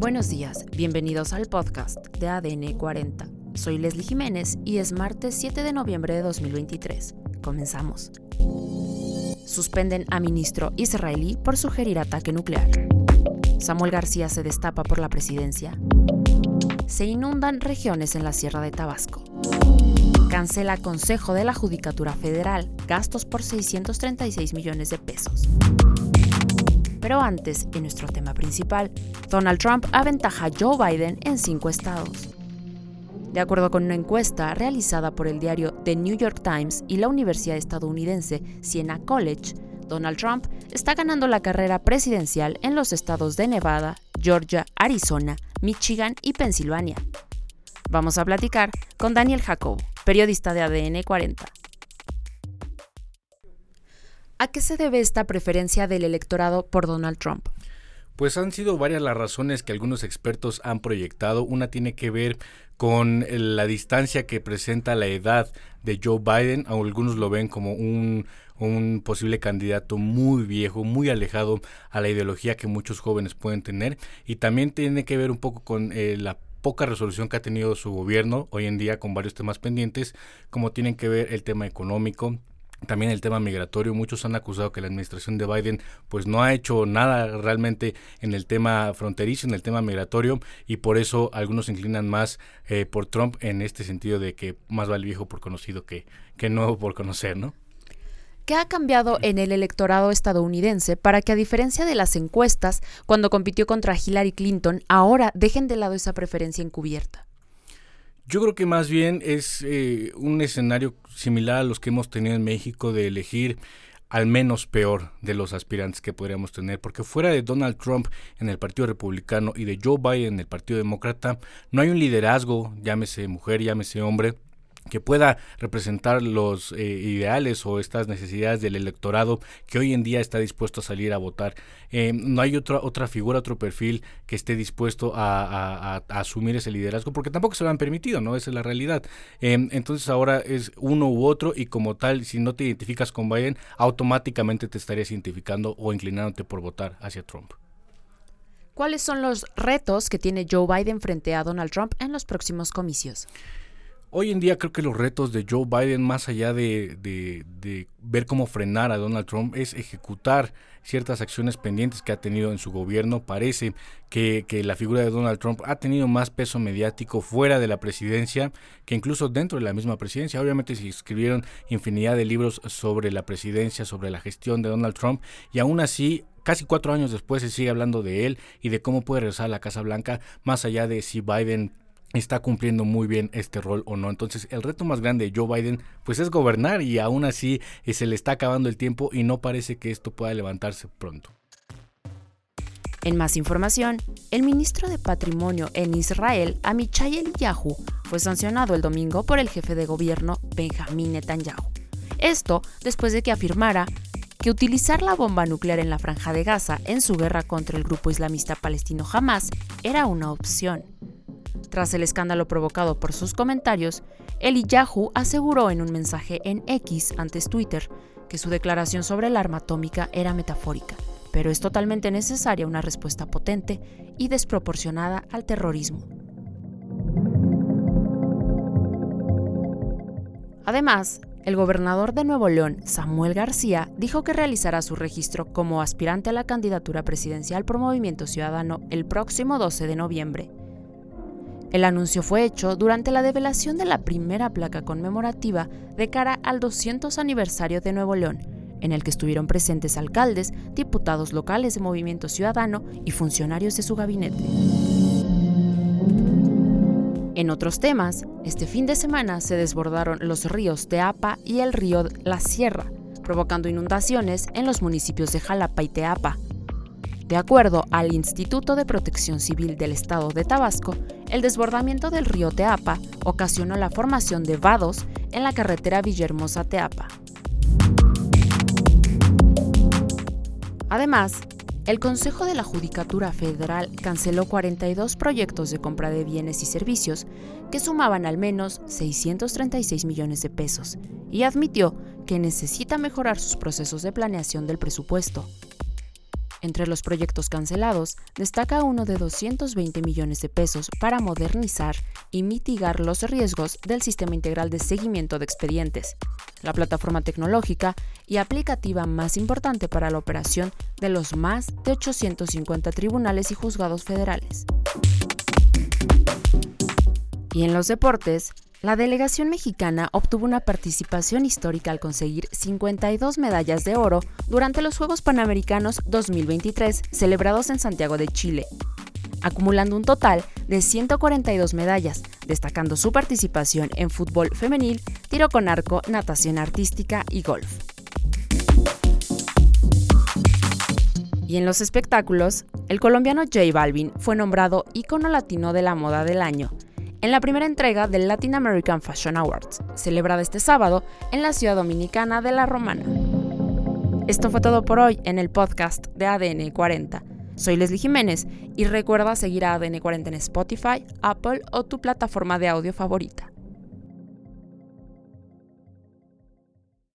Buenos días, bienvenidos al podcast de ADN 40. Soy Leslie Jiménez y es martes 7 de noviembre de 2023. Comenzamos. Suspenden a ministro israelí por sugerir ataque nuclear. Samuel García se destapa por la presidencia. Se inundan regiones en la Sierra de Tabasco. Cancela Consejo de la Judicatura Federal gastos por 636 millones de pesos. Pero antes, en nuestro tema principal, Donald Trump aventaja a Joe Biden en cinco estados. De acuerdo con una encuesta realizada por el diario The New York Times y la Universidad estadounidense Siena College, Donald Trump está ganando la carrera presidencial en los estados de Nevada, Georgia, Arizona, Michigan y Pensilvania. Vamos a platicar con Daniel Jacobo, periodista de ADN 40. ¿A qué se debe esta preferencia del electorado por Donald Trump? Pues han sido varias las razones que algunos expertos han proyectado. Una tiene que ver con la distancia que presenta la edad de Joe Biden. Algunos lo ven como un, posible candidato muy viejo, muy alejado a la ideología que muchos jóvenes pueden tener. Y también tiene que ver un poco con eh, la poca resolución que ha tenido su gobierno hoy en día con varios temas pendientes, como tienen que ver el tema económico, también el tema migratorio, muchos han acusado que la administración de Biden pues no ha hecho nada realmente en el tema fronterizo, en el tema migratorio y por eso algunos se inclinan más eh, por Trump en este sentido de que más vale viejo por conocido que, que nuevo por conocer, ¿no? ¿Qué ha cambiado en el electorado estadounidense para que a diferencia de las encuestas, cuando compitió contra Hillary Clinton, ahora dejen de lado esa preferencia encubierta? Yo creo que más bien es eh, un escenario similar a los que hemos tenido en México de elegir al menos peor de los aspirantes que podríamos tener, porque fuera de Donald Trump en el Partido Republicano y de Joe Biden en el Partido Demócrata, no hay un liderazgo, llámese mujer, llámese hombre, que pueda representar los eh, ideales o estas necesidades del electorado que hoy en día está dispuesto a salir a votar. Eh, no hay otra, otra figura, otro perfil que esté dispuesto a, asumir ese liderazgo porque tampoco se lo han permitido, ¿no? Esa es la realidad. Eh, entonces ahora es uno u otro y como tal, si no te identificas con Biden, automáticamente te estarías identificando o inclinándote por votar hacia Trump. ¿Cuáles son los retos que tiene Joe Biden frente a Donald Trump en los próximos comicios? Hoy en día creo que los retos de Joe Biden, más allá de, ver cómo frenar a Donald Trump, es ejecutar ciertas acciones pendientes que ha tenido en su gobierno. Parece que, la figura de Donald Trump ha tenido más peso mediático fuera de la presidencia que incluso dentro de la misma presidencia. Obviamente se escribieron infinidad de libros sobre la presidencia, sobre la gestión de Donald Trump y aún así casi cuatro años después se sigue hablando de él y de cómo puede regresar a la Casa Blanca, más allá de si Biden está cumpliendo muy bien este rol o no. Entonces el reto más grande de Joe Biden pues es gobernar y aún así eh, se le está acabando el tiempo y no parece que esto pueda levantarse pronto. En más información, el ministro de Patrimonio en Israel, Amichai Eliyahu, fue sancionado el domingo por el jefe de gobierno Benjamín Netanyahu. Esto después de que afirmara que utilizar la bomba nuclear en la franja de Gaza en su guerra contra el grupo islamista palestino Hamas era una opción. Tras el escándalo provocado por sus comentarios, Eliyahu aseguró en un mensaje en X antes Twitter que su declaración sobre el arma atómica era metafórica, pero es totalmente necesaria una respuesta potente y desproporcionada al terrorismo. Además, el gobernador de Nuevo León, Samuel García, dijo que realizará su registro como aspirante a la candidatura presidencial por Movimiento Ciudadano el próximo 12 de noviembre. El anuncio fue hecho durante la develación de la primera placa conmemorativa de cara al 200 aniversario de Nuevo León, en el que estuvieron presentes alcaldes, diputados locales de Movimiento Ciudadano y funcionarios de su gabinete. En otros temas, este fin de semana se desbordaron los ríos Teapa y el río La Sierra, provocando inundaciones en los municipios de Jalapa y Teapa, de acuerdo al Instituto de Protección Civil del Estado de Tabasco, el desbordamiento del río Teapa ocasionó la formación de vados en la carretera Villahermosa-Teapa. Además, el Consejo de la Judicatura Federal canceló 42 proyectos de compra de bienes y servicios que sumaban al menos 636 millones de pesos y admitió que necesita mejorar sus procesos de planeación del presupuesto. Entre los proyectos cancelados, destaca uno de 220 millones de pesos para modernizar y mitigar los riesgos del Sistema Integral de Seguimiento de Expedientes, la plataforma tecnológica y aplicativa más importante para la operación de los más de 850 tribunales y juzgados federales. Y en los deportes, la delegación mexicana obtuvo una participación histórica al conseguir 52 medallas de oro durante los Juegos Panamericanos 2023 celebrados en Santiago de Chile, acumulando un total de 142 medallas, destacando su participación en fútbol femenil, tiro con arco, natación artística y golf. Y en los espectáculos, el colombiano J Balvin fue nombrado ícono latino de la moda del año en la primera entrega del Latin American Fashion Awards, celebrada este sábado en la ciudad dominicana de La Romana. Esto fue todo por hoy en el podcast de ADN 40. Soy Leslie Jiménez y recuerda seguir a ADN 40 en Spotify, Apple o tu plataforma de audio favorita.